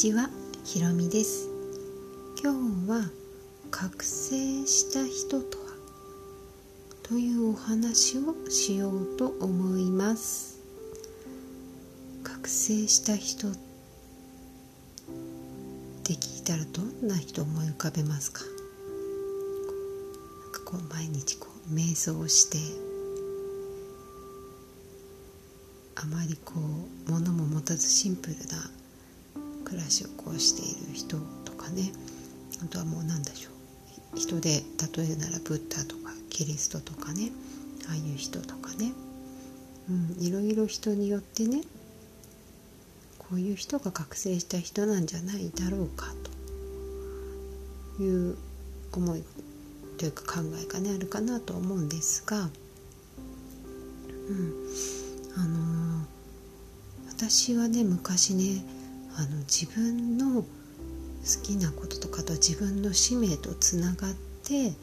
ちは、ひろみです。今日は覚醒した人とは？というお話をしようと思います。覚醒した人って聞いたらどんな人思い浮かべますか。こう毎日こう瞑想してあまりこう物も持たずシンプルな暮らしをこうしている人とかね。あとはもう何でしょう。人で例えるならブッダとかキリストとかね。ああいう人とかね、うん、いろいろ人によってねこういう人が覚醒した人なんじゃないだろうかという思いというか考えがねあるかなと思うんですが、うん、あのー私はね昔ねあの自分の好きなこととかと自分の使命とつながってで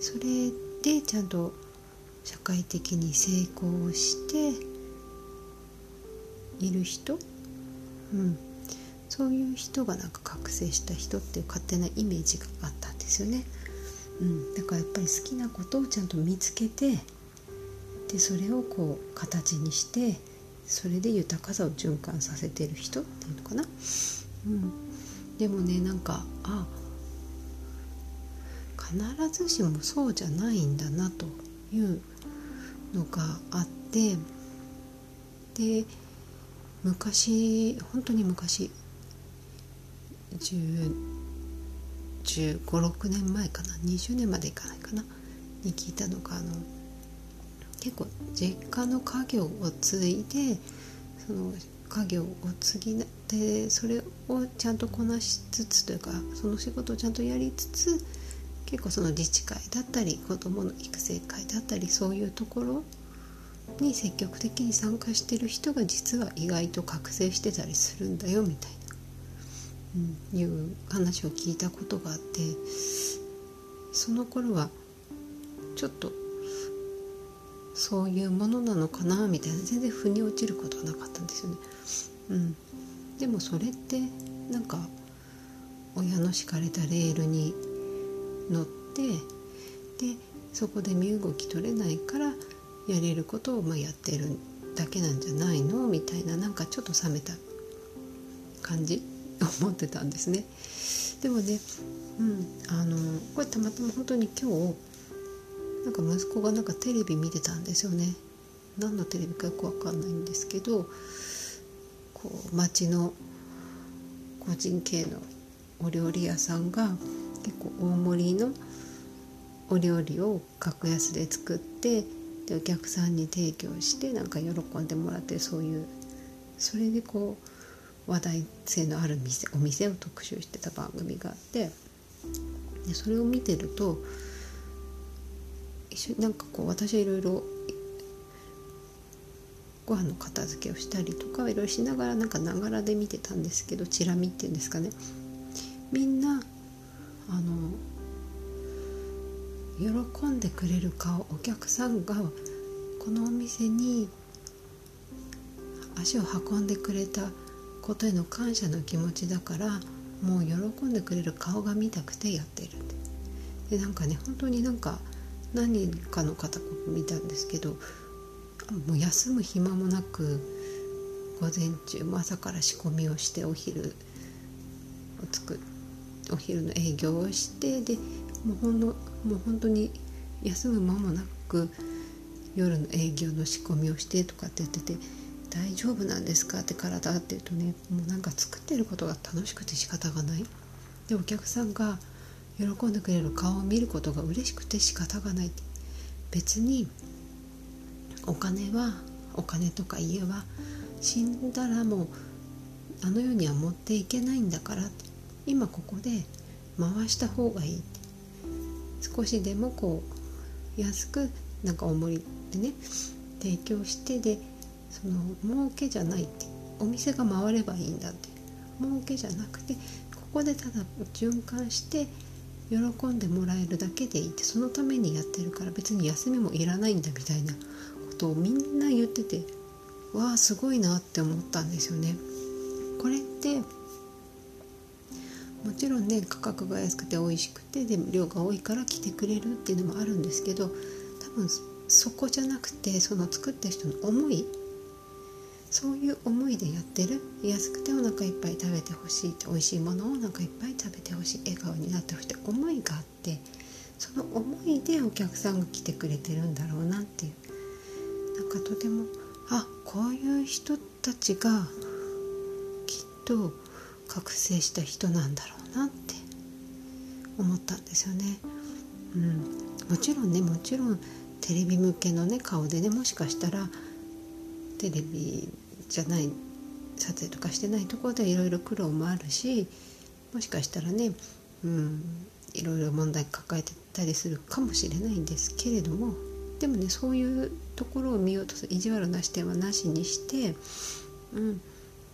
それでちゃんと社会的に成功している人、うん、そういう人がなんか覚醒した人っていう勝手なイメージがあったんですよね。うん、だからやっぱり好きなことをちゃんと見つけてでそれをこう形にしてそれで豊かさを循環させてる人っていうのかな、うん、でもねなんかあ必ずしもそうじゃないんだなというのがあってで昔本当に昔1 5 6年前かな20年までいかないかなに聞いたのがあの結構実家の家業を継いでその家業を継ぎでそれをちゃんとこなしつつというかその仕事をちゃんとやりつつ結構その自治会だったり子どもの育成会だったりそういうところに積極的に参加してる人が実は意外と覚醒してたりするんだよみたいな、うん、いう話を聞いたことがあってその頃はちょっとそういうものなのかなみたいな全然腑に落ちることはなかったんですよね。うん、でもそれってなんか親の敷かれたレールに乗ってでそこで身動き取れないからやれることをまあやってるだけなんじゃないのみたいななんかちょっと冷めた感じ？思ってたんですね。でもね、うん、あのこれたまたま本当に今日なんか息子がなんかテレビ見てたんですよね。何のテレビかよくわかんないんですけどこう町の個人系のお料理屋さんが結構大盛りのお料理を格安で作ってでお客さんに提供してなんか喜んでもらってそういうそれでこう話題性のある店お店を特集してた番組があってでそれを見てると一緒になんかこう私はいろいろご飯の片付けをしたりとかいろいろしながらなんかながらで見てたんですけどチラ見っていうんですかね。みんなあの喜んでくれる顔お客さんがこのお店に足を運んでくれたことへの感謝の気持ちだからもう喜んでくれる顔が見たくてやってるでなんかね本当になんか何人かの方見たんですけどもう休む暇もなく午前中朝から仕込みをしてお昼を作お昼の営業をしてでもうほんのもう本当に休む間もなく夜の営業の仕込みをしてとかって言ってて「大丈夫なんですか?」って体って言うとねもうなんか作ってることが楽しくて仕方がない。でお客さんが喜んでくれる顔を見ることが嬉しくて仕方がない。別にお金はお金とか家は死んだらもうあの世には持っていけないんだから今ここで回した方がいい少しでもこう安くなんかおもりでね提供してでその儲けじゃないって。お店が回ればいいんだって。儲けじゃなくてここでただ循環して喜んでもらえるだけでいいってそのためにやってるから別に休みもいらないんだみたいなことをみんな言っててわあすごいなって思ったんですよね。これってもちろんね価格が安くて美味しくてで量が多いから来てくれるっていうのもあるんですけど多分そこじゃなくてその作った人の思いそういう思いでやってる。安くてお腹いっぱい食べてほしい美味しいものをお腹いっぱい食べてほしい。笑顔になってほしいって思いがあってその思いでお客さんが来てくれてるんだろうなっていうなんかとてもあこういう人たちがきっと覚醒した人なんだろうなって思ったんですよね。うん、もちろんねもちろんテレビ向けのね顔でねもしかしたらテレビじゃない撮影とかしてないところでいろいろ苦労もあるしもしかしたらね、うん、いろいろ問題抱えてたりするかもしれないんですけれどもでもねそういうところを見ようとする意地悪な視点はなしにして、うん、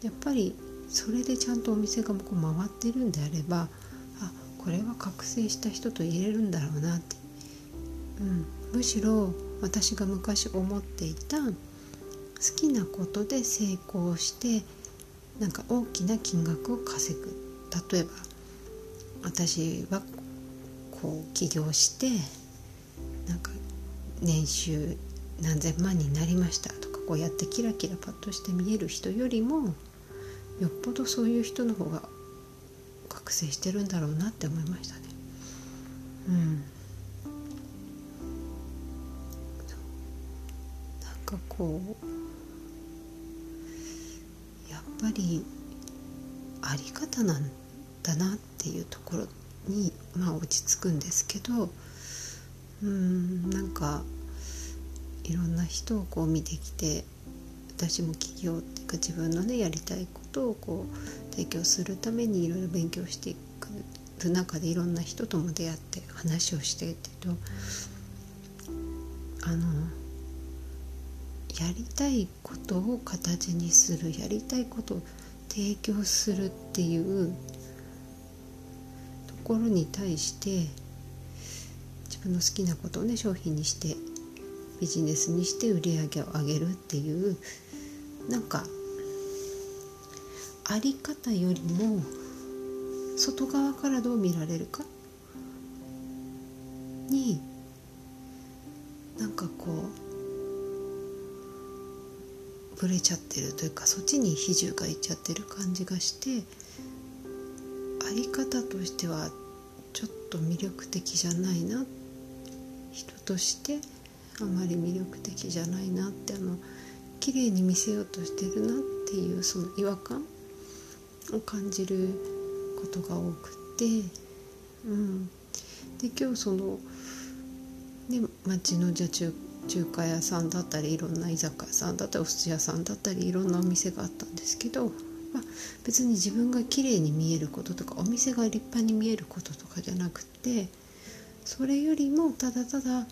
やっぱりそれでちゃんとお店がこう回ってるんであればあこれは覚醒した人と言えるんだろうなって、うん、むしろ私が昔思っていた好きなことで成功してなんか大きな金額を稼ぐ。例えば私はこう起業してなんか年収何千万になりましたとかこうやってキラキラパッとして見える人よりもよっぽどそういう人の方が覚醒してるんだろうなって思いましたね。うん、なんかこうぱりあり方なんだなっていうところにまあ落ち着くんですけどうんなんかいろんな人をこう見てきて私も起業っていうか自分のねやりたいことをこう提供するためにいろいろ勉強していく中でいろんな人とも出会って話をしてっていうとあのやりたいことを形にするやりたいことを提供するっていうところに対して自分の好きなことをね商品にしてビジネスにして売り上げを上げるっていうなんかあり方よりも外側からどう見られるか？になんかこうぶれちゃってるというかそっちに比重がいっちゃってる感じがしてあり方としてはちょっと魅力的じゃないな人としてあまり魅力的じゃないなってあの綺麗に見せようとしてるなっていうその違和感を感じることが多くて、うん、で今日その、ね、町のじゃ中中華屋さんだったりいろんな居酒屋さんだったりお寿司屋さんだったりいろんなお店があったんですけど、まあ、別に自分が綺麗に見えることとかお店が立派に見えることとかじゃなくてそれよりもただただ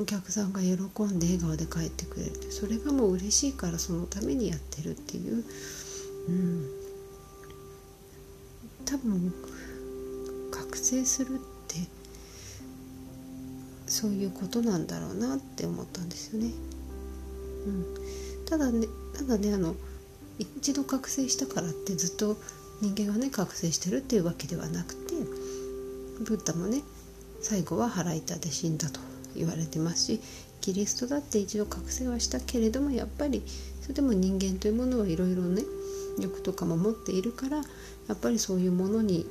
お客さんが喜んで笑顔で帰ってくれるそれがもう嬉しいからそのためにやってるっていう、うん、多分覚醒するってそういうことなんだろうなって思ったんですよね。うん、ただねただねあの一度覚醒したからってずっと人間はね覚醒してるっていうわけではなくてブッダもね最後は腹痛で死んだと言われてますしキリストだって一度覚醒はしたけれどもやっぱりそれでも人間というものはいろいろね欲とかも持っているからやっぱりそういうものに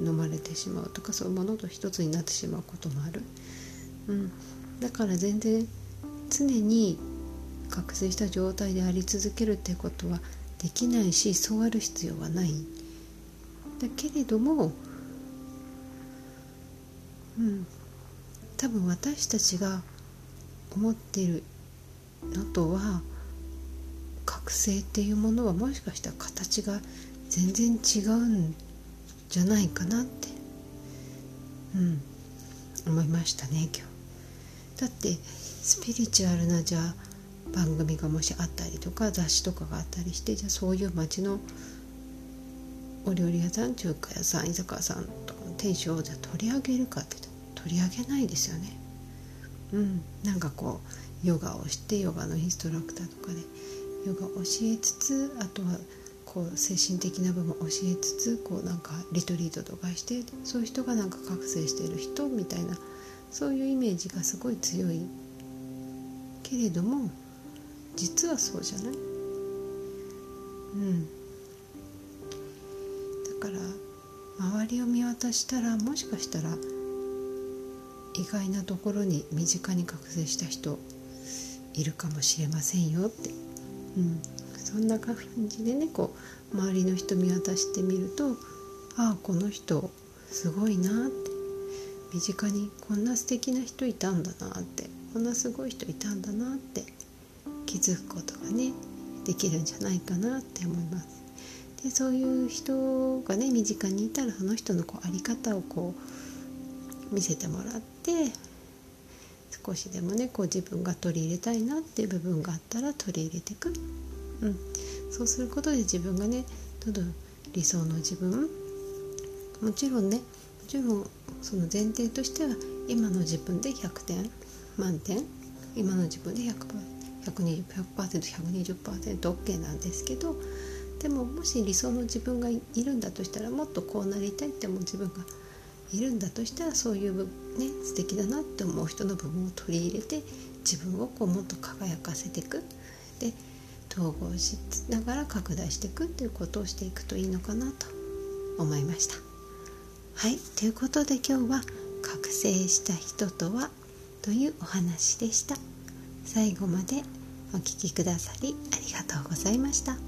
飲まれてしまうとかそういうものと一つになってしまうこともある、うん、だから全然常に覚醒した状態であり続けるってことはできないしそうある必要はない。だけれどもうん。多分私たちが思っているのとは覚醒っていうものはもしかしたら形が全然違うんじゃないかなってうん。思いましたね今日。だってスピリチュアルなじゃあ番組がもしあったりとか雑誌とかがあったりしてじゃあそういう街のお料理屋さん中華屋さん居酒屋さんとかの店主をじゃあ取り上げるかって取り上げないですよね。うんなんかこうヨガをしてヨガのインストラクターとかでヨガを教えつつあとはこう精神的な部分を教えつつこうなんかリトリートとかしてそういう人がなんか覚醒してる人みたいなそういうイメージがすごい強い。けれども実はそうじゃない。うん。だから周りを見渡したらもしかしたら意外なところに身近に覚醒した人いるかもしれませんよって、うん、そんな感じでねこう周りの人見渡してみるとああこの人すごいなって。身近にこんな素敵な人いたんだなってこんなすごい人いたんだなって気づくことがねできるんじゃないかなって思います。でそういう人がね身近にいたらその人のこう在り方をこう見せてもらって少しでもねこう自分が取り入れたいなっていう部分があったら取り入れていく、うん、そうすることで自分がねどんどん理想の自分もちろんねもその前提としては今の自分で100点満点今の自分で 100%120%120%OK なんですけどでももし理想の自分がいるんだとしたらもっとこうなりたいって思う自分がいるんだとしたらそういうね素敵だなって思う人の部分を取り入れて自分をこうもっと輝かせていくで統合しながら拡大していくっていうことをしていくといいのかなと思いました。はいということで今日は「覚醒した人とは?」というお話でした。最後までお聴きくださりありがとうございました。